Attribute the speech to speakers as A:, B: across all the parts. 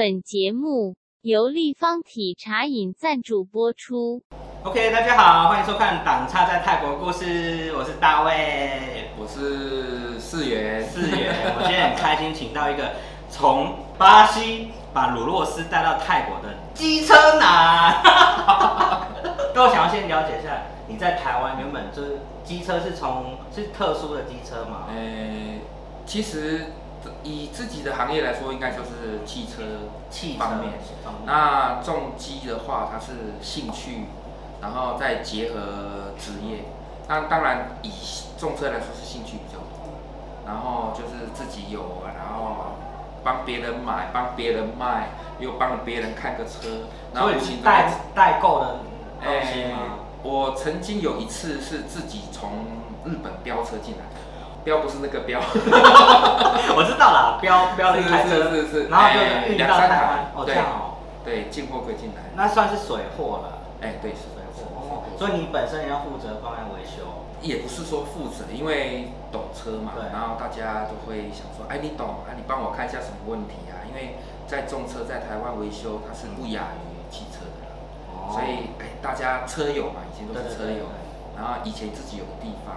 A: 本节目由立方体茶饮赞助播出。
B: OK，大家好，欢迎收看《党差在泰国故事》，我是大卫，
C: 我是四元，
B: 四元。我今天很开心，请到一个从巴西把鲁洛斯带到泰国的机车男。那我想要先了解一下，你在台湾原本就是机车是从是特殊的机车吗？
C: 呃，其实以自己的行业来说，应该就是汽车
B: 汽
C: 方面。那重机的话，它是兴趣，然后再结合职业。那当然以重车来说是兴趣比较多，然后就是自己有，然后帮别人买，帮别人卖，又帮别人看个车，然后
B: 代代购的东西？
C: 我曾经有一次是自己从日本飙车进来，飙不是那个标，
B: 我知道啦，标标了一台车，
C: 是是是，
B: 然后
C: 哎
B: 就运到
C: 两三台。
B: 台湾，，哦这
C: 对
B: 样哦，
C: 对，进货归进来，
B: 那算是水货了。
C: 哎对是
B: 水货哦，所以你本身也要负责方案维修。
C: 也不是说负责，因为懂车嘛
B: 对，
C: 然后大家都会想说，哎你懂啊，你帮我看一下什么问题啊？因为在重车在台湾维修，它是不亚于汽车的。啦，所以哎大家车友嘛，以前都是车友，然后以前自己有个地方，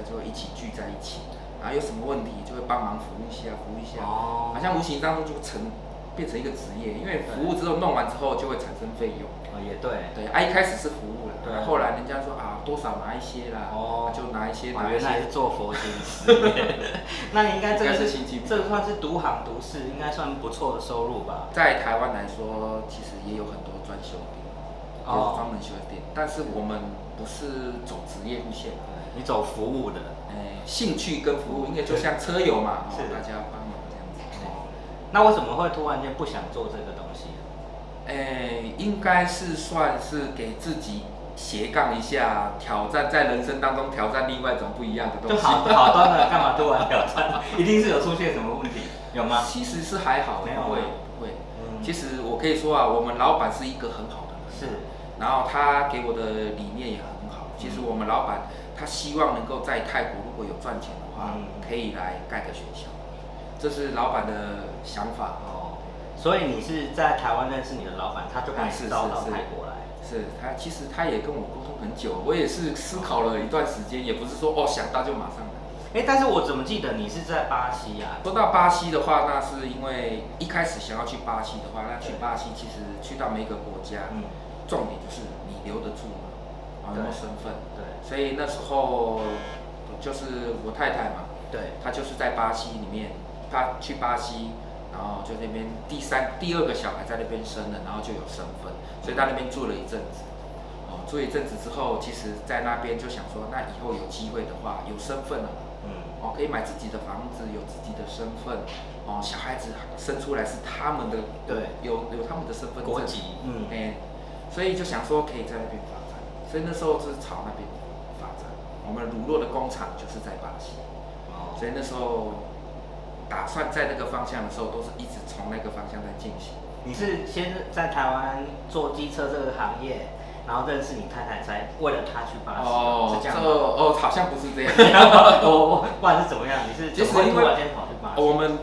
C: 家就会一起聚在一起，然后有什么问题就会帮忙服务一下，服务一下，
B: 哦
C: 好像无形当中就成变成一个职业，因为服务之后弄完之后就会产生费用。
B: 哦也对，
C: 对，啊一开始是服务了对，后来人家说啊多少拿一些啦，
B: 哦
C: 就拿一些
B: 哇
C: 拿一些。
B: 原来是做佛经事业。那你应该这个是这个算是独行独市，应该算不错的收入吧？
C: 在台湾来说，其实也有很多专修专门修的店，但是我们不是走职业路线，
B: 你走服务的，
C: 哎，兴趣跟服务应该就像车友嘛，哦
B: 是
C: 大家帮忙这样子。哎
B: 那为什么会突然间不想做这个东西？
C: 诶，应该是算是给自己斜杠一下，挑战在人生当中挑战另外一种不一样的东西。
B: 就好好端的，干嘛突然挑战？一定是有出现什么问题，有吗？
C: 其实是还好，
B: 没有
C: 不会不会。
B: 嗯
C: 其实我可以说啊，我们老板是一个很好的人，
B: 是，
C: 然后他给我的理念也很好。其实我们老板他希望能够在泰国如果有赚钱的话，
B: 嗯
C: 可以来盖个学校，这是老板的想法。
B: 哦，所以你是在台湾认识你的老板，他就把你
C: 是
B: 招到泰国来。
C: 是他，其实他也跟我沟通很久，我也是思考了一段时间，也不是说哦想到就马上来。
B: 哎，但是我怎么记得你是在巴西啊？
C: 说到巴西的话，那是因为一开始想要去巴西的话，那去巴西其实去到每一个国家，
B: 嗯，
C: 重点就是你留得住吗？啊，有没有
B: 对
C: 身份？
B: 对
C: 所以那时候就是我太太嘛，
B: 对，
C: 她就是在巴西里面，她去巴西，然后就那边第三、第二个小孩在那边生了，然后就有身份，所以在那边住了一阵子。哦，住一阵子之后，其实在那边就想说，那以后有机会的话，有身份了嘛，
B: 嗯，
C: 哦，可以买自己的房子，有自己的身份，哦，小孩子生出来是他们的，
B: 对
C: 有有他们的身份证
B: 国籍，嗯，
C: 哎、所以就想说可以在那边所以那时候是朝那边发展。我们乳酪的工厂就是在巴西，
B: 哦，
C: 所以那时候打算在那个方向的时候，都是一直从那个方向在进行。
B: 你是先在台湾做机车这个行业，然后认识你太太，才为了她去巴西，是这样吗？
C: 哦，好像不是这样。
B: 不管是怎么样，你是
C: 其实因为
B: 怎么会突然间跑去巴西？
C: 我们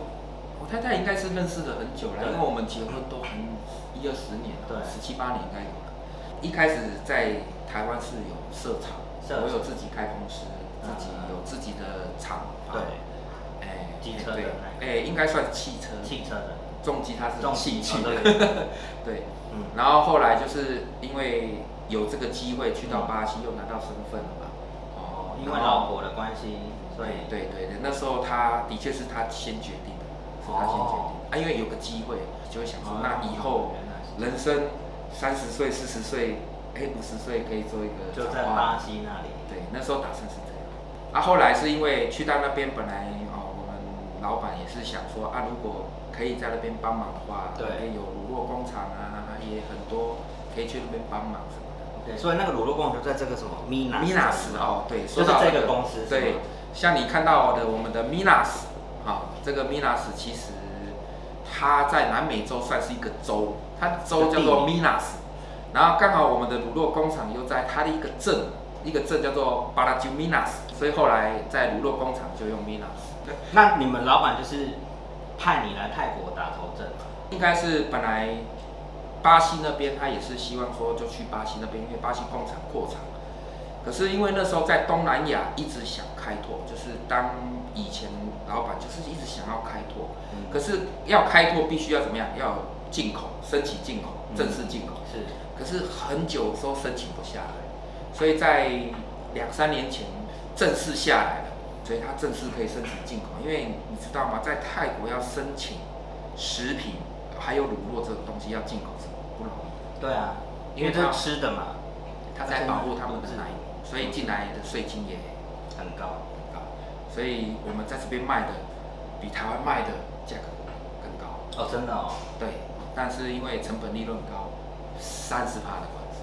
C: 我太太应该是认识了很久了，因为我们结婚都很一二十年
B: 对
C: 了，十七八年应该有了。一开始在台湾是有设厂，我有自己开公司，自己有自己的厂房。
B: 对，
C: 哎，
B: 机车的
C: 哎，应该算汽车，
B: 汽车的，
C: 重机它是
B: 重
C: 兴趣的，
B: 机哦对
C: 然后后来就是因为有这个机会去到巴西，又拿到身份了嘛。
B: 哦，因为老婆的关系，所以。
C: 对对对，那时候他的确是他先决定的，是他先决定
B: 哦。
C: 啊，因为有个机会，就会想说，
B: 哦。
C: 那以后人生三十岁、四十岁，哎，五十岁可以做一个
B: 就在巴西那里，
C: 对，那时候打算是这样。啊，后来是因为去到那边，本来哦，我们老板也是想说啊，如果可以在那边帮忙的话，
B: 对。
C: 有乳酪工厂啊，也很多可以去那边帮忙。什么的。
B: 对，所以那个乳酪工厂就在这个什么 Minas
C: 米纳斯哦，对，
B: 就是这
C: 说到那
B: 个公司，
C: 对，像你看到的我们的 Minas，好、这个 Minas 其实它在南美洲算是一个州，它州叫做 Minas，然后刚好我们的乳酪工厂又在它的一个镇，一个镇叫做巴拉吉 Minas，所以后来在乳酪工厂就用 Minas。
B: 那你们老板就是派你来泰国打头阵？
C: 应该是本来巴西那边他也是希望说就去巴西那边，因为巴西工厂扩厂。可是因为那时候在东南亚一直想开拓，就是当以前老板就是一直想要开拓，
B: 嗯
C: 可是要开拓必须要怎么样？要进口，申请进口，
B: 嗯
C: 正式进口。
B: 是
C: 可是很久都申请不下来，所以在两三年前正式下来了，所以他正式可以申请进口。因为你知道吗，在泰国要申请食品还有乳酪这种东西要进口是不容易，
B: 对啊，因为
C: 因为它
B: 这是吃的嘛，
C: 他在保护他们的奶，所以进来的税金也
B: 很高。
C: 很高，所以我们在这边卖的比台湾卖的价格更高。
B: 哦，真的哦，
C: 对，但是因为成本利润高，三十趴的关税，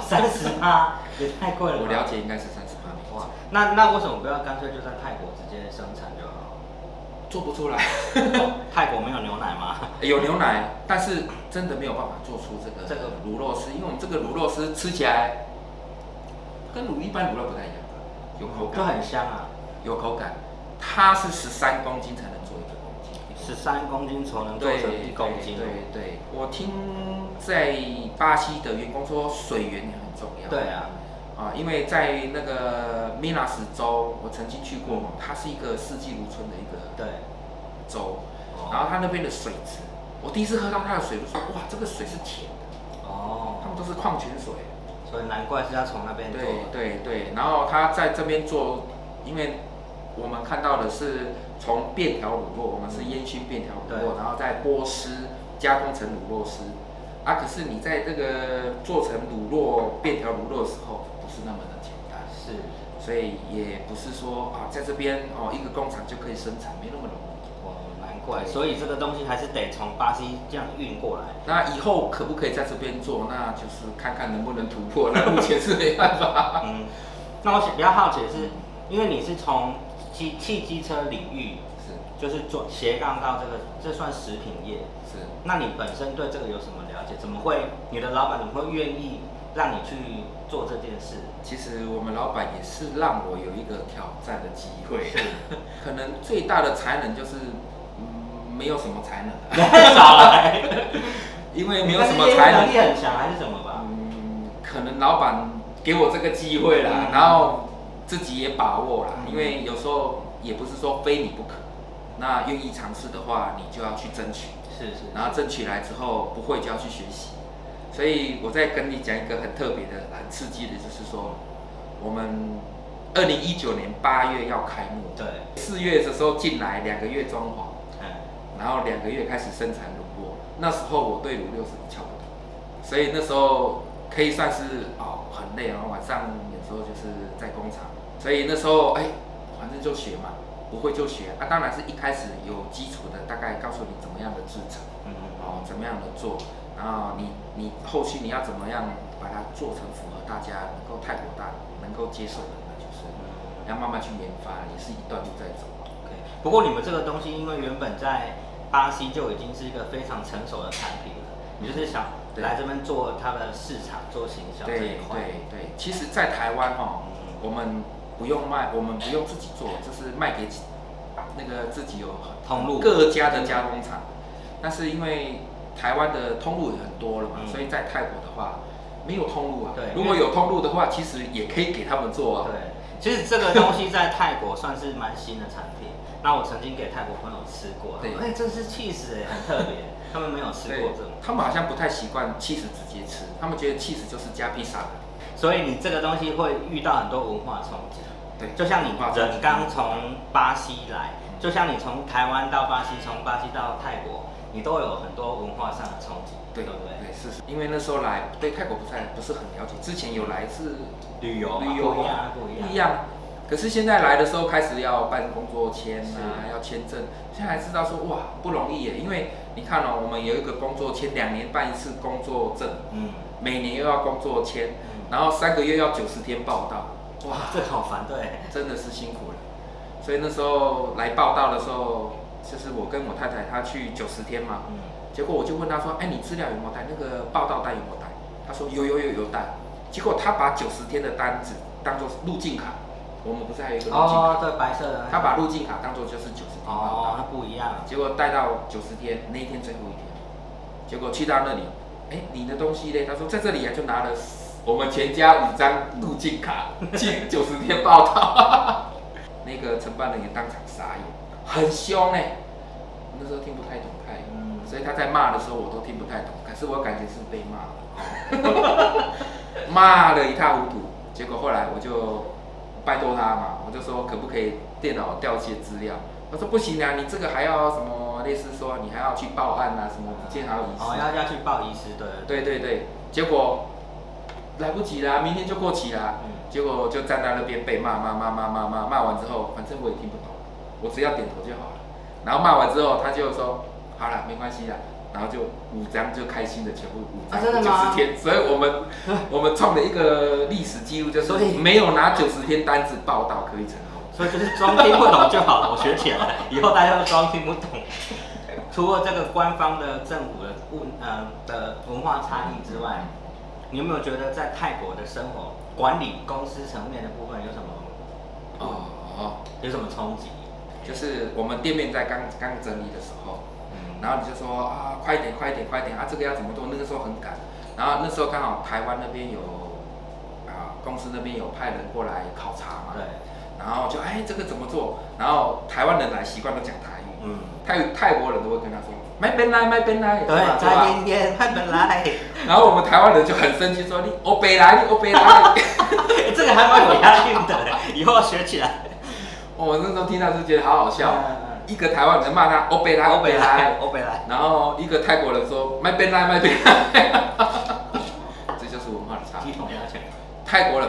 B: 三十趴也太贵了吧。
C: 我了解应该是三十趴没
B: 哇，，那那为什么不要干脆就在泰国直接生产就好？
C: 做不出来。
B: 泰国没有牛奶吗？
C: 有牛奶，但是真的没有办法做出这个
B: 这个
C: 卤肉丝，因为我们这个卤肉丝吃起来跟卤一般卤肉不太一样，有口
B: 就
C: 感，
B: 很香啊，
C: 有口感。它是十三公斤才能做一个
B: 十三公斤才能做
C: 对
B: 成一公斤哦。
C: 对对，我听在巴西的员工说，水源也很重要。
B: 对啊，
C: 啊，因为在那个米纳斯州，我曾经去过嘛，它是一个四季如春的一个
B: 对，
C: 州，
B: 哦
C: 然后它那边的水质，我第一次喝到它的水，就说哇，这个水是甜的，哦他们
B: 哦，
C: 都是矿泉水。
B: 所以难怪是要从那边做
C: 对
B: 的。
C: 对对，然后他在这边做，因为我们看到的是从便条卤肉，我们是烟熏便条乳
B: 对
C: 酪，然后再剥丝加工成卤肉丝。啊，可是你在这个做成卤肉便条卤肉的时候，不是那么的简单，
B: 是，
C: 所以也不是说啊，在这边哦一个工厂就可以生产，没那么容易。
B: 哦，难怪。所以这个东西还是得从巴西这样运过来。
C: 那以后可不可以在这边做？那就是看看能不能突破。那目前是没办法。
B: 嗯，那我比较好奇的是，因为你是从汽汽机车领域，
C: 是
B: 就是做斜杠到这个，这算食品业。
C: 是。
B: 那你本身对这个有什么了解？怎么会你的老板怎么会愿意让你去做这件事？
C: 其实我们老板也是让我有一个挑战的机会，可能最大的才能就是，嗯，没有什么才能、啊，
B: 少来，
C: 因为没有什么才
B: 能力，很强还是什么吧？
C: 嗯，可能老板给我这个机会啦，
B: 嗯
C: 然后自己也把握啦，
B: 嗯。
C: 因为有时候也不是说非你不可，那愿意尝试的话，你就要去争取，
B: 是是，
C: 然后争取来之后不会就要去学习，所以我再跟你讲一个很特别的、很刺激的，就是说我们二零一九年八月要开幕，
B: 对，
C: 四月的时候进来两个月装潢，
B: 嗯，
C: 然后两个月开始生产乳酪，那时候我对乳酪是一窍不通，所以那时候可以算是哦很累，然后晚上有时候就是在工厂，所以那时候哎，反正就学嘛，不会就学。啊，当然是一开始有基础的，大概告诉你怎么样的制成，
B: 嗯
C: 哦怎么样的做，然后你你后续你要怎么样把它做成符合大家能够泰国大能够接受的，那就是要慢慢去研发，也是一段路在走。
B: OK，不过你们这个东西，因为原本在巴西就已经是一个非常成熟的产品了，你就是想
C: 对。
B: 来这边做它的市场、做行销这
C: 对
B: 一块。
C: 对对，其实，在台湾哈、
B: 嗯。
C: 我们不用卖，我们不用自己做，就是卖给那个自己有
B: 通路
C: 各家的加工厂。但是因为台湾的通路也很多了嘛，
B: 嗯
C: 所以在泰国的话没有通路啊。
B: 对
C: 如果有通路的话，其实也可以给他们做啊。
B: 对，其实这个东西在泰国算是蛮新的产品。那我曾经给泰国朋友吃过，
C: 对
B: 哎，这是 cheese 哎，很特别，他们没有吃过这种。
C: 他们好像不太习惯 cheese 直接吃，他们觉得 cheese 就是加披萨的。
B: 所以你这个东西会遇到很多文化冲击。
C: 对，
B: 就像你刚从巴西来，就像你从台湾到巴西，从巴西到泰国，你都有很多文化上的冲击，
C: 对
B: 对不对？
C: 对是是，因为那时候来对泰国不太不是很了解，之前有来是
B: 旅游
C: 旅游
B: 不一样，不一样，
C: 不一样。可是现在来的时候开始要办工作签啊，要签证，现在才知道说哇不容易耶，因为你看哦，我们有一个工作签，两年办一次工作证，
B: 嗯，
C: 每年又要工作签，
B: 嗯。
C: 然后三个月要九十天报到，哇，
B: 这好烦，对，
C: 真的是辛苦了。所以那时候来报道的时候，就是我跟我太太她去九十天嘛，
B: 嗯，
C: 结果我就问她说：“哎，你资料有没有带？那个报道单有没有带？”她说：“有有有有带。”结果她把九十天的单子当做入境卡，我们不是还有一个入境卡？
B: 哦，对，白色的，
C: 她把入境卡当做就是九十天报
B: 哦，那不一样，
C: 结果带到九十天那一天最后一天，结果去到那里，哎，你的东西嘞？她说在这里啊，就拿了我们全家五张入境卡，去九十天报道。那个承办人也当场傻眼，很凶哎，那时候听不太懂泰语，所以他在骂的时候我都听不太懂，可是我感觉是被骂 了，骂的一塌糊涂。结果后来我就拜托他嘛，我就说可不可以电脑调些资料？他说不行啊，你这个还要什么？类似说你还要去报案啊，什么建好遗失？
B: 哦，要要去报遗失，对
C: 对对对。结果来不及啦，明天就过期啦。嗯。结果就站在那边被骂骂骂骂骂骂骂完之后，反正我也听不懂，我只要点头就好了。然后骂完之后，他就说好了，没关系了。然后就五张就开心的全部五张九十天，所以我们 我们创了一个历史记录，就是没有拿九十天单子报道可以成功。
B: 所以就是装听不懂就好了，我学起来了，以后大家都装听不懂。除了这个官方的政府的文呃的文化差异之外，你有没有觉得在泰国的生活管理公司层面的部分有什么哦哦有什么冲击？
C: 就是我们店面在刚刚整理的时候，嗯然后你就说啊快点快点快点啊这个要怎么做？那个时候很赶，然后那时候刚好台湾那边有啊公司那边有派人过来考察嘛。
B: 对。
C: 然后就哎，这个怎么做？然后台湾人来习惯都讲台语，嗯，泰泰国人都会跟他说买本来买本来，
B: 对，再点点买本来。
C: 然后我们台湾人就很生气，说你欧北来，你欧北来，
B: 这个还蛮有押韵的，以后要学起来。
C: 我那时候听到是觉得好好笑，一个台湾人骂他欧北来，欧北来，
B: 欧北来，
C: 然后一个泰国人说买本来买本来，这就是文化的差异。泰国人。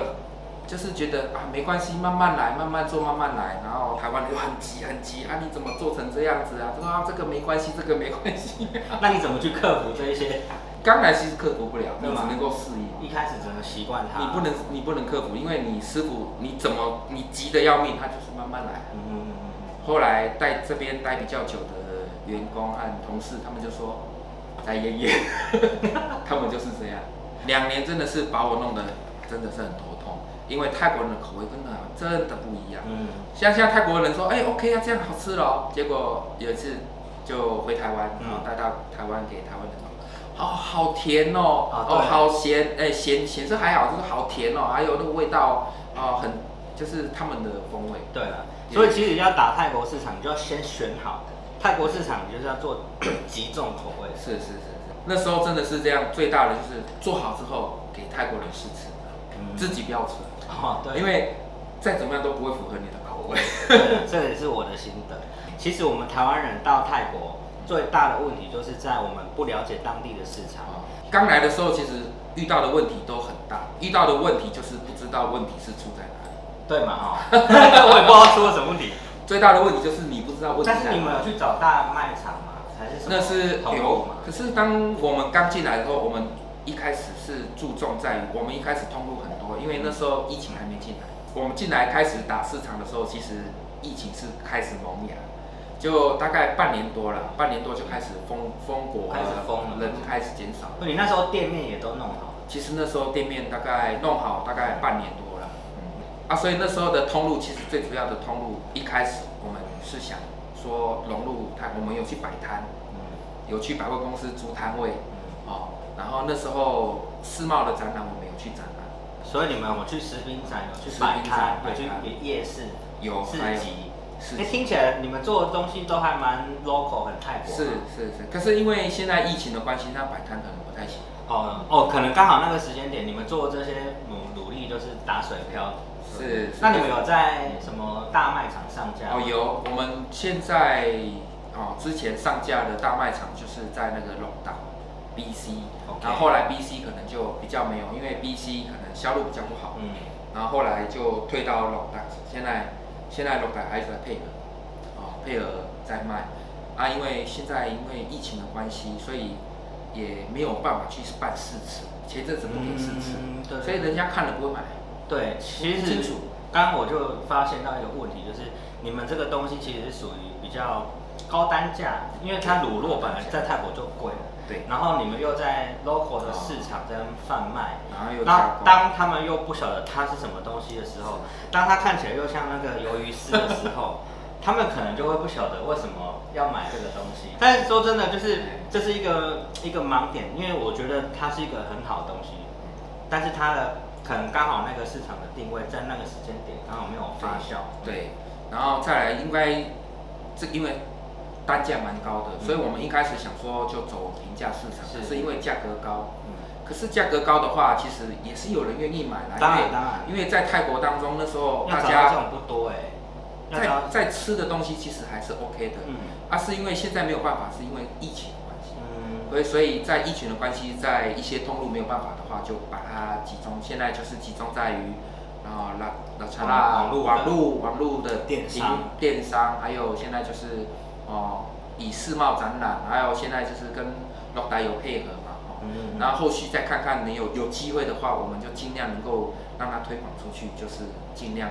C: 就是觉得啊，没关系，慢慢来，慢慢做，慢慢来。然后台湾就很急，很急啊！你怎么做成这样子啊？说啊，这个没关系，这个没关系。
B: 那你怎么去克服这一些？
C: 刚来其实克服不了，你只能够适应。
B: 一开始只能习惯它。
C: 你不能，你不能克服，因为你师傅你怎么你急的要命，他就是慢慢来。嗯嗯嗯嗯。后来在这边待比较久的员工和同事，他们就说再演演，他们就是这样。两年真的是把我弄得真的是很头痛。因为泰国人的口味真的真的不一样，嗯，像像泰国人说，哎，OK 啊，这样好吃了，结果有一次就回台湾，然后带到台湾给台湾人，哦，好甜哦，哦，好咸，哎，咸咸是还好，就是好甜哦，还有那个味道，哦，很就是他们的风味。
B: 对了，所以其实要打泰国市场，你就要先选好泰国市场，你就是要做 极重口味。
C: 是是是是，那时候真的是这样，最大的就是做好之后给泰国人试吃，自己不要吃。哦，对，因为再怎么样都不会符合你的口味。
B: 这也是我的心得。其实我们台湾人到泰国最大的问题就是在我们不了解当地的市场。
C: 刚来的时候，其实遇到的问题都很大，遇到的问题就是不知道问题是出在哪里。
B: 对嘛？哈，我也不知道出了什么问题。
C: 最大的问题就是你不知道问题。
B: 但是你们有去找大卖场吗？还是
C: 那是有。可是当我们刚进来的时候，我们一开始是注重在于我们一开始通路很多。因为那时候疫情还没进来，我们进来开始打市场的时候，其实疫情是开始萌芽，就大概半年多了，半年多就开始封封国，
B: 开始封了，
C: 人开始减少。
B: 那你那时候店面也都弄好？
C: 其实那时候店面大概弄好大概半年多了，嗯，啊，所以那时候的通路其实最主要的通路，一开始我们是想说融入它，我们有去摆摊，嗯，有去百货公司租摊位，然后那时候世贸的展览我没有去展览。
B: 所以你们我去食品展，有去摆摊，有去夜市，
C: 有
B: 市集。哎，听起来你们做的东西都还蛮 local，很泰国。
C: 是是是，可是因为现在疫情的关系，那摆摊可能不太行。
B: 哦哦，可能刚好那个时间点，你们做这些努努力就是打水漂。
C: 是。
B: 那你们有在什么大卖场上架？
C: 哦，有。我们现在哦，之前上架的大卖场就是在那个龙岛。B C，然后后来 B C 可能就比较没有，因为 B C 可能销路比较不好，嗯，然后后来就退到龙达，现在现在龙达还是在配合，哦，配合在卖，啊，因为现在因为疫情的关系，所以也没有办法去办试吃，前阵子不给试吃，对，所以人家看了不会买。
B: 对，其实刚刚我就发现到一个问题，就是你们这个东西其实是属于比较高单价，因为它卤肉本来在泰国就贵。
C: 对，
B: 然后你们又在 local 的市场在贩卖，
C: 然后又
B: 那当他们又不晓得它是什么东西的时候，当它看起来又像那个鱿鱼丝的时候，他们可能就会不晓得为什么要买这个东西。但是说真的，就是这是一个一个盲点，因为我觉得它是一个很好的东西，但是它的可能刚好那个市场的定位在那个时间点刚好没有发酵。
C: 对，然后再来应该这因为单价蛮高的，所以我们一开始想说就走平价市场，
B: 是
C: 是因为价格高。
B: 嗯，
C: 可是价格高的话，其实也是有人愿意买来。
B: 当
C: 因为
B: 然当然，
C: 因为在泰国当中那时候大家
B: 种不多哎，
C: 在在吃的东西其实还是 OK 的，
B: 嗯
C: 啊，是因为现在没有办法，是因为疫情的关系。
B: 嗯
C: 所以，所以在疫情的关系，在一些通路没有办法的话，就把它集中。现在就是集中在于，啊，拉拉查拉
B: 网络
C: 网络网络的
B: 电商
C: 电商，还有现在就是哦，以世贸展览，还有现在就是跟洛达有配合嘛，哦，
B: 嗯
C: 然后后续再看看能有有机会的话，我们就尽量能够让它推广出去，就是尽量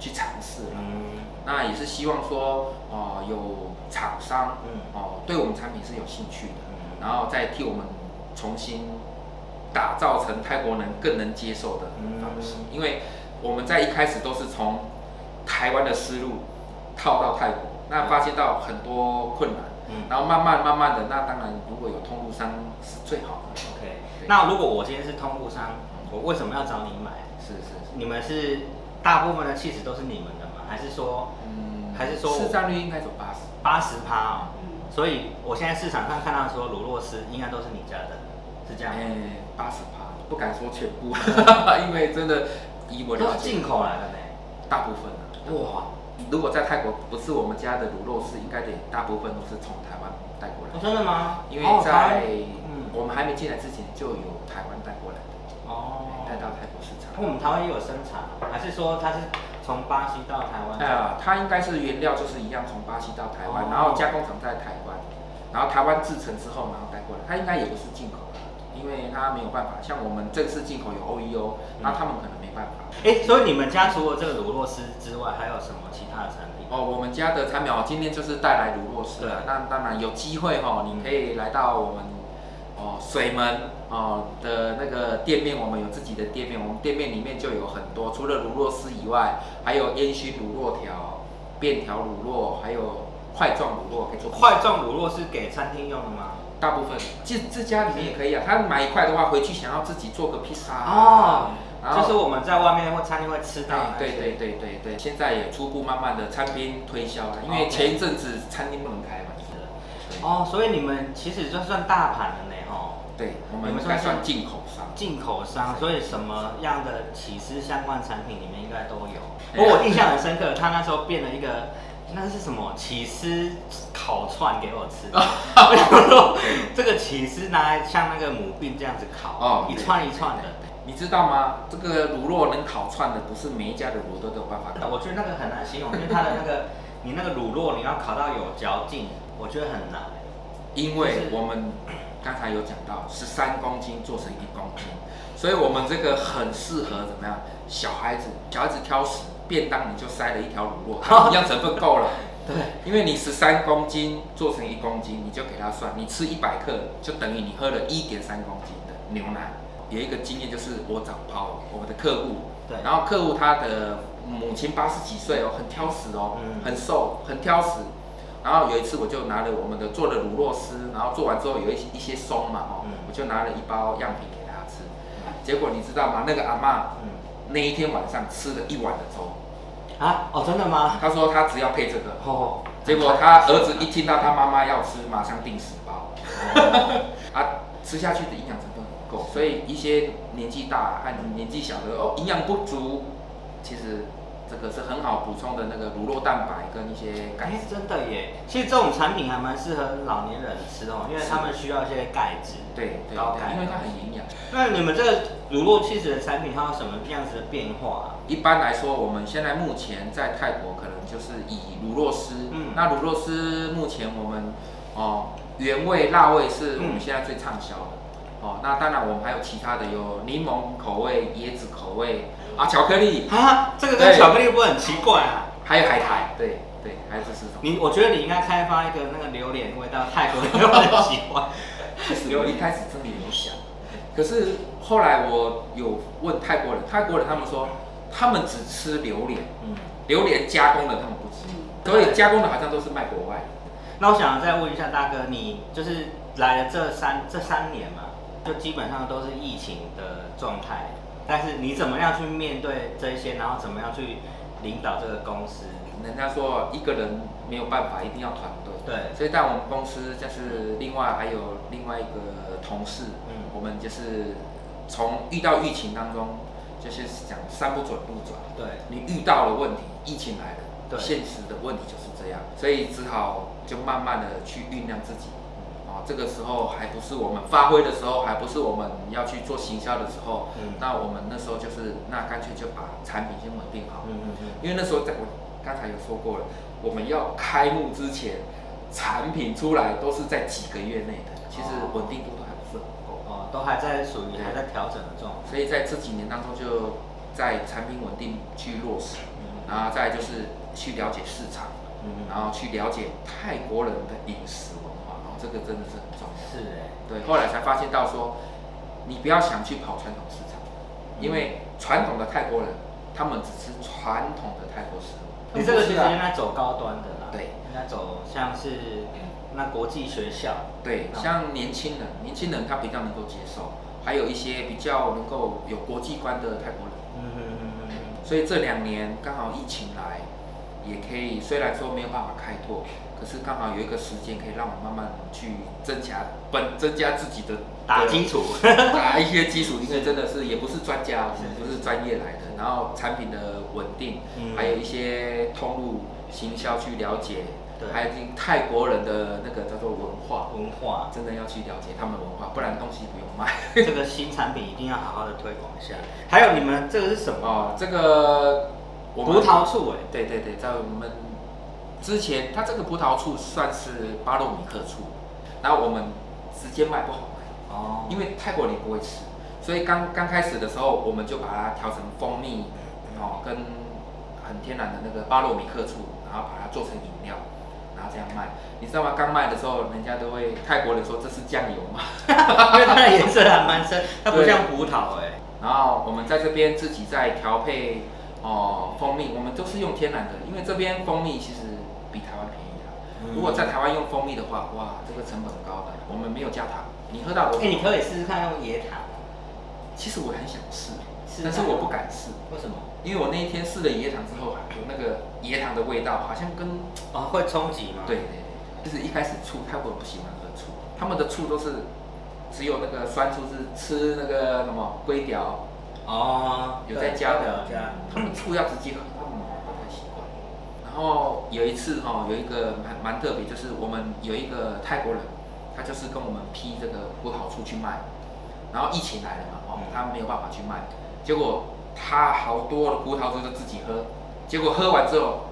C: 去尝试了。
B: 嗯。
C: 那也是希望说，哦、有厂商，
B: 嗯。
C: 哦、对我们产品是有兴趣的，
B: 嗯。
C: 然后再替我们重新打造成泰国人更能接受的方式。
B: 嗯
C: 因为我们在一开始都是从台湾的思路套到泰国，那发现到很多困难，
B: 嗯
C: 然后慢慢慢慢的，那当然如果有通路商是最好的。
B: ，OK。那如果我今天是通路商，我为什么要找你买？
C: 是是是，
B: 你们是大部分的气质都是你们的吗？还是说
C: 嗯
B: 还是说
C: 市占率应该走八十。
B: 八十趴哦？
D: 嗯，
B: 所以我现在市场上看到说鲁洛斯应该都是你家的，是这样吗？
C: 哎，八十趴，不敢说全部，因为真的以我
B: 都
C: 了解，
B: 是进口来的呢。
C: 大部分啊。
B: 哇，
C: 如果在泰国不是我们家的卤肉丝，应该得大部分都是从台湾带过来
B: 哦，，真的吗？
C: 因为在
B: 嗯
C: 我们还没进来之前就有台湾带过来的，
B: 哦，
C: 带到泰国市场。
B: 我们台湾也有生产，还是说它是从巴西到台湾？
C: 哎呀，它应该是原料就是一样，从巴西到台湾，
B: 哦
C: 然后加工厂在台湾，然后台湾制成之后，然后带过来。它应该也不是进口的，因为它没有办法，像我们正式进口有 OEO，那他们可能没办法。
B: 哎，所以你们家除了这个鲁洛斯之外，还有什么其他的产品？
C: 哦，我们家的产品哦，今天就是带来卤肉丝
B: 对
C: 了。那当然有机会哈、哦，你可以来到我们哦水门哦的那个店面，我们有自己的店面，我们店面里面就有很多，除了卤肉丝以外，还有烟熏卤肉条、便条卤肉，还有块状卤肉可以做
B: 块状乳酪是给餐厅用的吗？
C: 大部分自自家里面也可以啊。他买一块的话，回去想要自己做个披萨
B: 哦，就是我们在外面或餐厅会吃到的。
C: 对对对对对，现在也初步慢慢的餐厅推销了，因为前一阵子餐厅不能开嘛。对
B: 哦，所以你们其实就算大盘了呢，哦，
C: 对，我
B: 你
C: 们应该算进口商。
B: 进口商，所以什么样的起司相关产品里面应该都有。
C: 哎
B: 不过我印象很深刻，他那时候变了一个，那是什么起司烤串给我吃。我想说，这个起司拿来像那个母病这样子烤，
C: 哦
B: 一串一串的。
C: 你知道吗？这个卤肉能烤串的，不是每一家的卤肉都有办法烤。
B: 我觉得那个很难形容，因为它的那个 你那个乳酪你要烤到有嚼劲，我觉得很难。
C: 因为我们刚才有讲到，十三公斤做成一公斤，所以我们这个很适合怎么样？小孩子，小孩子挑食，便当你就塞了一条卤肉，它 一样成分够了。
B: 对，
C: 因为你十三公斤做成一公斤，你就给他算，你吃一百克就等于你喝了一点三公斤的牛奶。有一个经验就是我找跑我们的客户，
B: 对。
C: 然后客户他的母亲八十几岁哦，很挑食哦，
B: 嗯。
C: 很瘦，很挑食。然后有一次我就拿了我们的做了乳酪丝，然后做完之后有一些一些松嘛哦，
B: 嗯。
C: 我就拿了一包样品给他吃。结果你知道吗？那个阿妈
B: 嗯。
C: 那一天晚上吃了一碗的粥，
B: 啊，哦，真的吗？
C: 他说他只要配这个，
B: 哦，
C: 结果他儿子一听到他妈妈要吃，马上订十包，啊，吃下去的营养够，所以一些年纪大和年纪小的哦，营养不足，其实这个是很好补充的那个乳酪蛋白跟一些钙
B: 真的耶！其实这种产品还蛮适合老年人吃哦，因为他们需要一些钙质。
C: 对对
B: 高钙
C: 对，因为它很营养。
B: 那你们这个乳酪气质的产品，它有什么样子的变化啊？
C: 一般来说，我们现在目前在泰国可能就是以乳酪丝，
B: 嗯
C: 那乳酪丝目前我们哦原味、辣味是我们
B: 嗯
C: 现在最畅销的。哦，那当然我们还有其他的，有柠檬口味、椰子口味啊，巧克力，
B: 啊，这个跟巧克力不会很奇怪啊？
C: 还有海苔，对对，还有这四种。
B: 你我觉得你应该开发一个那个榴莲味道，泰国人都很喜欢。
C: 其实我一开始真的有想，可是后来我有问泰国人，泰国人他们说他们只吃榴莲，
B: 嗯，
C: 榴莲加工的他们不吃。所以加工的好像都是卖国外。
B: 那我想再问一下大哥，你就是来了这三这三年嘛，就基本上都是疫情的状态，但是你怎么样去面对这些，然后怎么样去领导这个公司？
C: 人家说一个人没有办法，一定要团队。
B: 对，
C: 所以在我们公司就是另外还有另外一个同事，
B: 嗯
C: 我们就是从遇到疫情当中，就是讲三不准路转。
B: 对，
C: 你遇到了问题，疫情来了对，现实的问题就是这样，所以只好就慢慢的去酝酿自己。啊，这个时候还不是我们发挥的时候，还不是我们要去做行销的时候。
B: 嗯
C: 那我们那时候就是，那干脆就把产品先稳定好。
B: 嗯嗯嗯，
C: 因为那时候在我刚才有说过了，我们要开幕之前，产品出来都是在几个月内的，其实
B: 哦
C: 稳定度都还不是很够。
B: 哦，都还在属于还在调整的状态。
C: 所以在这几年当中，就在产品稳定去落实，
B: 嗯
C: 然后再就是去了解市场，
B: 嗯
C: 然后去了解泰国人的饮食这个真的是很重要。
B: 是哎，
C: 对，后来才发现到说，你不要想去跑传统市场，因为传统的泰国人他们只吃传统的泰国食物。
B: 你这个其实应该走高端的啦，
C: 对，
B: 应该走像是那国际学校，
C: 对，
B: 嗯。
C: 像年轻人，年轻人他比较能够接受，还有一些比较能够有国际观的泰国人。
B: 嗯嗯嗯嗯嗯，
C: 所以这两年刚好疫情来，也可以虽然说没有办法开拓，可是刚好有一个时间可以让我慢慢去增加本增加自己的
B: 打基础，
C: 打一些基础，因为真的是也不是专家，我们不是专业来的，然后产品的稳定，
B: 嗯
C: 还有一些通路行销去了解，
B: 对
C: 还有泰国人的那个叫做文化，
B: 文化，
C: 真的要去了解他们文化，不然东西不用卖。
B: 这个新产品一定要好好的推广一下。还有你们这个是什么？
C: 哦，这个
B: 葡萄醋哎，
C: 对对对，在我们之前，它这个葡萄醋算是巴洛米克醋，然后我们直接卖不好卖，
B: 哦，
C: 因为泰国人不会吃，所以刚刚开始的时候，我们就把它调成蜂蜜，哦，跟很天然的那个巴洛米克醋，然后把它做成饮料，然后这样卖。你知道吗？刚卖的时候，人家都会泰国人说这是酱油嘛？
B: 因为它的颜色还蛮深，它不像葡萄哎，
C: 然后我们在这边自己再调配哦蜂蜜，我们都是用天然的，因为这边蜂蜜其实比台湾便宜啊。
B: 嗯
C: 如果在台湾用蜂蜜的话，哇，这个成本很高的。我们没有加糖，你喝到的。
B: 哎，你可以试试看用椰糖，
C: 其实我很想试，
B: 试
C: 但是我不敢试，
B: 为什么？
C: 因为我那一天试了椰糖之后，有那个椰糖的味道，好像跟
B: 哦，会冲击吗？
C: 对对对，就是一开始醋泰国人不喜欢喝醋，他们的醋都是只有那个酸醋是吃那个什么龟条
B: 哦，
C: 有在家的，
B: 加，
C: 他们醋要直接喝，他们不太习惯。然后有一次哈、有一个蛮蛮特别，就是我们有一个泰国人，他就是跟我们批这个葡萄醋去卖，然后疫情来了嘛，哦
B: 嗯，
C: 他没有办法去卖，结果他好多的葡萄醋就自己喝，结果喝完之后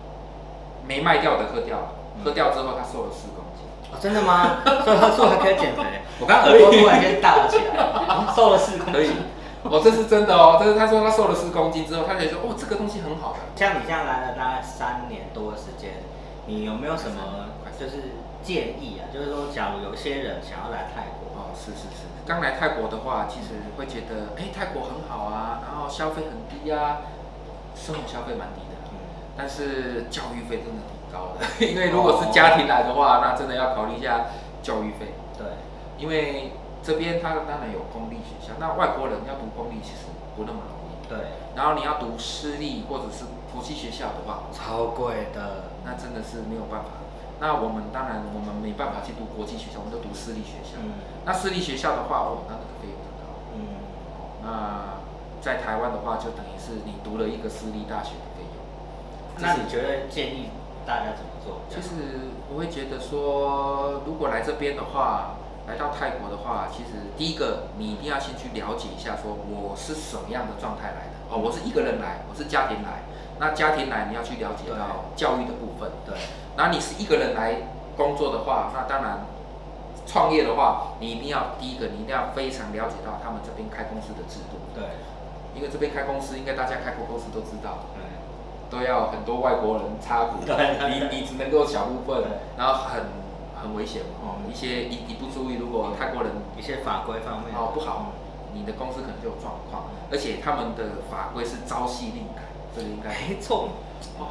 C: 没卖掉的喝掉了，
B: 嗯
C: 喝掉之后他瘦了四公斤。
B: 哦，真的吗？所以喝醋还可以减肥？我刚耳朵突然间大了起来，哦瘦了四公斤。，
C: 哦，这是真的哦，这是他说他瘦了四公斤之后，他才说哦，这个东西很好的。
B: 像你这样来了大概三年多的时间，你有没有什么就是建议啊？就是说，假如有些人想要来泰国，
C: 哦，是是是，刚来泰国的话，其实会觉得，哎，泰国很好啊，然后消费很低啊，生活消费蛮低的，
B: 嗯，
C: 但是教育费真的挺高的，因为如果是家庭来的话，那真的要考虑一下教育费，
B: 对，
C: 因为这边它当然有公立学校，那外国人要读公立其实不那么容易，
B: 对，
C: 然后你要读私立或者是国际学校的话，
B: 超贵的，
C: 那真的是没有办法。那我们当然我们没办法去读国际学校，我们都读私立学校。
B: 嗯
C: 那私立学校的话，哦，那那个费用很高。
B: 嗯，
C: 那在台湾的话，就等于是你读了一个私立大学的费用。
B: 那你觉得建议大家怎么做？
C: 其实我会觉得说，如果来这边的话，来到泰国的话，其实第一个你一定要先去了解一下，说我是什么样的状态来的。哦，我是一个人来，我是家庭来。那家庭来，你要去了解到教育的部分。
B: 对，
C: 然后你是一个人来工作的话，那当然创业的话，你一定要第一个，你一定要非常了解到他们这边开公司的制度，
B: 对，
C: 因为这边开公司，应该大家开过公司都知道，
B: 对，
C: 都要很多外国人插 股，你你只能够小部分，然后很很危险哦，
B: 嗯
C: 一些一一不注意，如果泰国人
B: 一些法规方面
C: 哦不好，你的公司可能就有状况，而且他们的法规是朝夕令改，这个应该
B: 没错，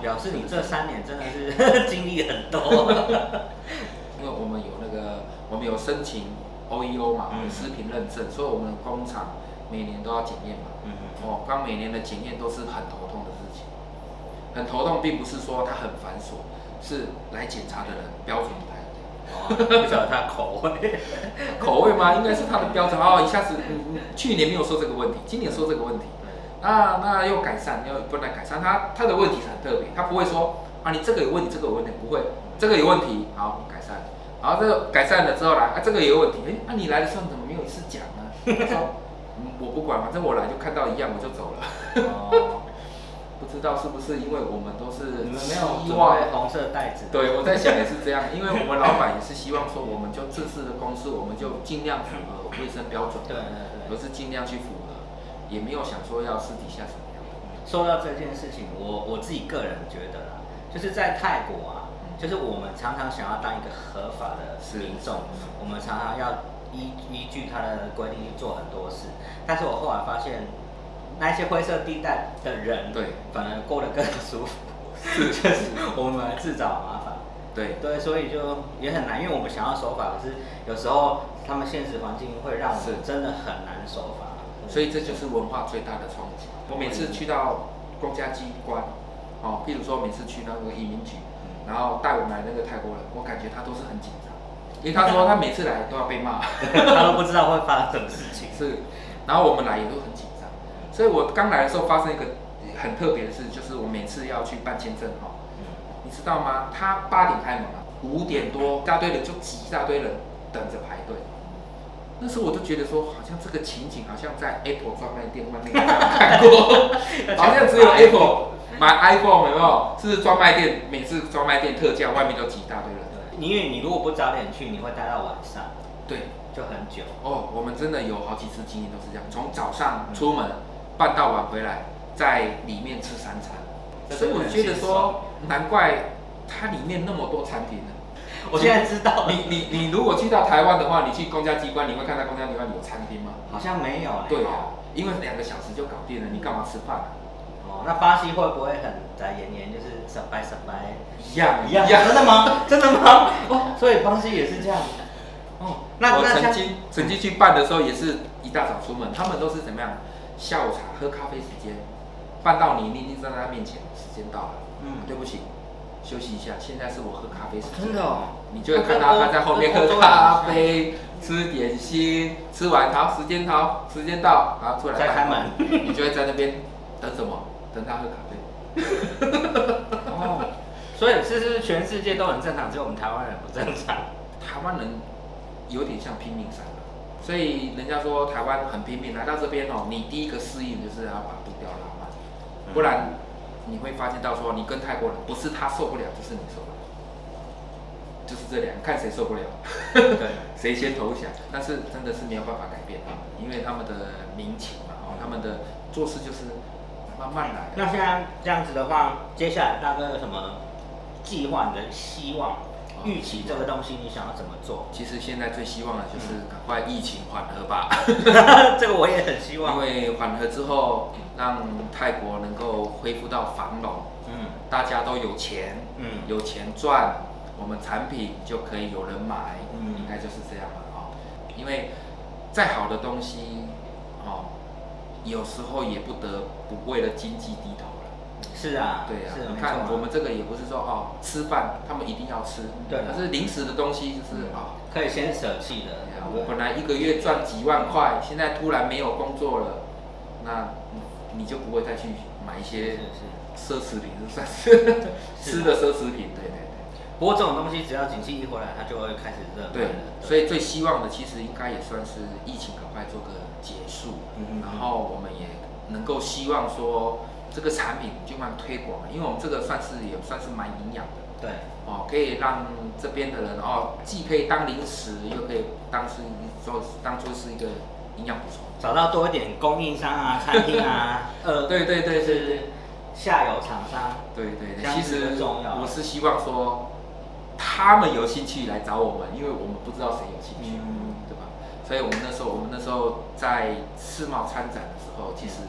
B: 表示你这三年真的是 经历很多。
C: 因为我们有那个，我们有申请 OEO 嘛，
B: 嗯
C: 食品认证，所以我们工厂每年都要检验嘛。
B: 嗯嗯
C: 哦，刚每年的检验都是很头痛的事情，很头痛，并不是说它很繁琐，是来检查的人标准不太一样。
B: 哦，不晓得他口味。
C: 口味吗？应该是他的标准哦。一下子，嗯嗯，去年没有说这个问题，今年说这个问题，那那又改善，要不能改善。他他的问题很特别，他不会说啊，你这个有问题，这个有问题，不会，这个有问题，好改善。然后这个改善了之后来，啊，这个也有问题，哎，那、你来的时候怎么没有一次讲呢？他说，嗯，我不管，反正我来就看到一样，我就走了。
B: 哦，
C: 不知道是不是因为我们都是希望
B: 红色袋子？
C: 对，我在想也是这样，因为我们老板也是希望说，我们就正式的公司，我们就尽量符合卫生标准，
B: 对对对。
C: 而是尽量去符合，也没有想说要私底下怎么样。
B: 说到这件事情，我我自己个人觉得啦，就是在泰国啊，就是我们常常想要当一个合法的民众我们常常要依依据他的规定去做很多事，但是我后来发现，那些灰色地带的人，
C: 对，
B: 反而过得更舒服，是。就是我们来自找麻烦。
C: 对，
B: 对，所以就也很难，因为我们想要守法，可是有时候他们现实环境会让我们
C: 是。
B: 真的很难守法。
C: 所以这就是文化最大的冲击。我每次去到公家机关，哦，譬如说每次去那个移民局，然后带我们来那个泰国人，我感觉他都是很紧张，因为他说他每次来都要被骂，
B: 他都不知道会发生什么事情。
C: 是，然后我们来也都很紧张，所以我刚来的时候发生一个很特别的事，就是我每次要去办签证哈、你知道吗？他八点开门嘛，五点多一大堆人就挤一大堆人等着排队。那时候我就觉得说，好像这个情景好像在 Apple 专卖店外面有看过，好像只有 Apple 买 iPhone 有没有？是专卖店，每次专卖店特价，外面都挤一大堆人。
B: 对，因为你如果不早点去，你会待到晚上，
C: 对，
B: 就很久。
C: 哦，我们真的有好几次经验都是这样，从早上出门办到晚回来，在里面吃三餐，所以我觉得说，难怪它里面那么多产品呢。
B: 我现在知道了，
C: 你你你如果去到台湾的话，你去公家机关，你会看到公家机关有餐厅吗？
B: 好像没有嘞。
C: 对啊，因为两个小时就搞定了，你干嘛吃饭啊？
B: 哦，那巴西会不会很在严严，就是傻白傻白？
C: 一样
B: 一样，真的吗？真的吗？哦，所以巴西也是这样。哦，那
C: 我曾经曾经去办的时候，也是一大早出门，他们都是怎么样？下午茶喝咖啡时间，办到你，你已经站在他面前，时间到了，
B: 嗯，
C: 对不起，休息一下，现在是我喝咖啡时间。
B: 真的哦。
C: 你就会看到他在后面喝咖啡、吃点心，吃完好时间好，时间到，然后出来
B: 再开门，
C: 你就会在那边等什么？等他喝咖啡。
B: 哦，所以是不是全世界都很正常，只有我们台湾人不正常？
C: 台湾人有点像拼命三郎，所以人家说台湾很拼命，来到这边哦，你第一个适应就是要把步调拉慢，不然你会发现到说你跟泰国人不是他受不了，就是你受不了。就是这两个，看谁受不了，
B: 对，
C: 谁先投降。但是真的是没有办法改变他们，因为他们的民情嘛，哦，他们的做事就是慢慢来。
B: 那现在这样子的话，接下来大哥有什么计划你的希望？预期这个东西，你想要怎么做？
C: 其实现在最希望的就是赶快疫情缓和吧，
B: 这个我也很希望。
C: 因为缓和之后，让泰国能够恢复到繁荣，
B: 嗯
C: 大家都有钱，
B: 嗯
C: 有钱赚，我们产品就可以有人买，
B: 嗯
C: 应该就是这样了哦。因为再好的东西，哦，有时候也不得不为了经济低头了。
B: 是啊，
C: 对啊
B: 是，
C: 你看我们这个也不是说哦，吃饭他们一定要吃，可是零食的东西就是哦。
B: 可以先舍弃的。
C: 我本来一个月赚几万块，现在突然没有工作了，那你就不会再去买一些。奢侈品，是算是 吃的奢侈品，对对
B: 不过这种东西只要景气一回来，它就会开始热
C: 对。对，所以最希望的其实应该也算是疫情赶快做个结束，
B: 嗯
C: 然后我们也能够希望说这个产品尽量推广，因为我们这个算是也算是蛮营养的。
B: 对，
C: 哦，可以让这边的人哦，既可以当零食，又可以当是做当做是一个营养补充。
B: 找到多一点供应商啊、餐厅啊，呃，
C: 对对对
B: 是下游厂商。
C: 对对其实我是希望说，他们有兴趣来找我们，因为我们不知道谁有兴趣，
B: 嗯
C: 对吧？所以我们那时候，我们那时候在世贸参展的时候，其实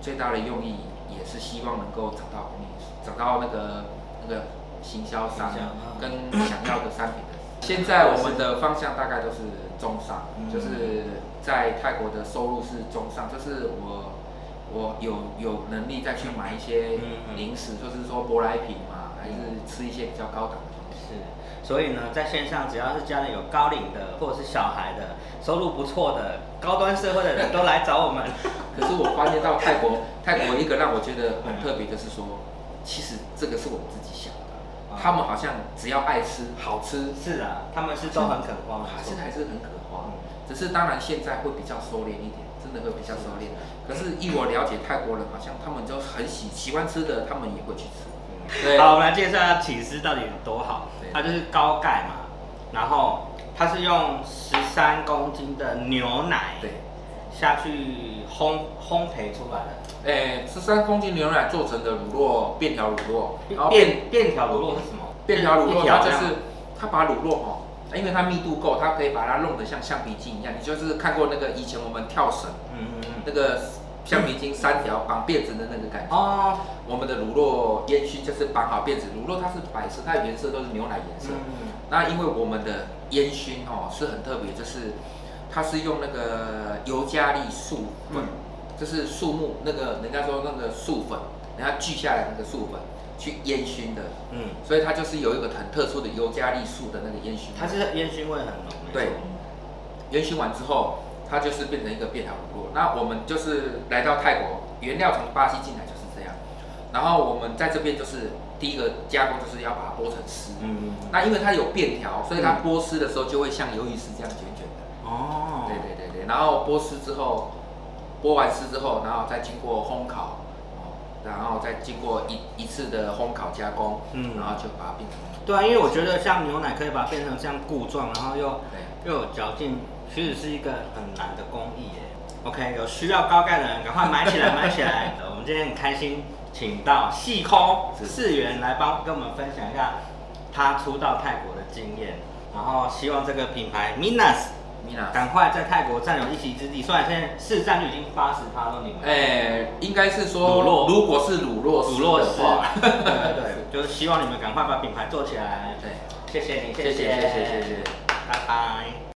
C: 最大的用意也是希望能够找到你找到那个那个行销商跟想要的商品的。现在我们的方向大概都是中上，
B: 嗯。
C: 就是在泰国的收入是中上，就是我我有有能力再去买一些零食，就是说舶来品嘛，还是吃一些比较高档的
B: 所以呢，在线上只要是家里有高龄的或者是小孩的，收入不错的高端社会的人都来找我们。
C: 可是我发现到泰国，泰国一个让我觉得很特别的是说，其实这个是我们自己想的，
B: 啊
C: 他们好像只要爱吃、好吃，
B: 是啊，他们是都很肯花，没错
C: 还是还是很可。只是当然现在会比较收敛一点，真的会比较收敛。可是依我了解，泰国人好像他们就很喜喜欢吃的，他们也会去吃。对
B: 好，我们来介绍一下起司到底有多好。它就是高钙嘛，然后它是用十三公斤的牛奶
C: 对，
B: 下去烘烘焙出来的。
C: 诶，十三公斤牛奶做成的乳酪，便条乳酪，然后
B: 便便条乳酪是什么？
C: 便条乳酪，它就是它把乳酪哦，因为它密度够，它可以把它弄得像橡皮筋一样。你就是看过那个以前我们跳绳
B: 嗯嗯嗯。
C: 那个橡皮筋三条绑辫子的那个感觉。
B: 哦。
C: 我们的乳酪烟熏就是绑好辫子，乳酪它是白色，它的颜色都是牛奶颜色。
B: 嗯。
C: 那因为我们的烟熏哦是很特别，就是它是用那个尤加利树粉，
B: 嗯
C: 就是树木那个人家说那个树粉，人家锯下来那个树粉去烟熏的，
B: 嗯。
C: 所以它就是有一个很特殊的尤加利树的那个烟熏味。
B: 它是烟熏味很浓。
C: 对。烟熏完之后，它就是变成一个便条乳酪。那我们就是来到泰国，原料从巴西进来就是这样。然后我们在这边就是第一个加工就是要把它剥成丝。
B: 嗯。
C: 那因为它有便条，所以它剥丝的时候就会像鱿鱼丝这样卷卷的。
B: 哦。
C: 对对对对。然后剥丝之后，剥完丝之后，然后再经过烘烤，哦，然后再经过一一次的烘烤加工，
B: 嗯
C: 然后就把它变成。
B: 对啊，因为我觉得像牛奶可以把它变成像固状，然后又。又有嚼劲，其实是一个很难的工艺耶。OK，有需要高钙的人赶快买起来，买起来。我们今天很开心，请到细抠
C: 是
B: 世源来帮跟我们分享一下他出到泰国的经验，然后希望这个品牌 Minas。赶快在泰国占有一席之地。虽然现在市占率已经八十趴了，你们
C: 哎，应该是说，如果是乳酪
B: 乳酪
C: 的
B: 师，
C: 话，
B: 对对对，就是希望你们赶快把品牌做起来。
C: 对，
B: 谢谢你，
C: 谢谢谢谢谢谢。
B: 拜拜。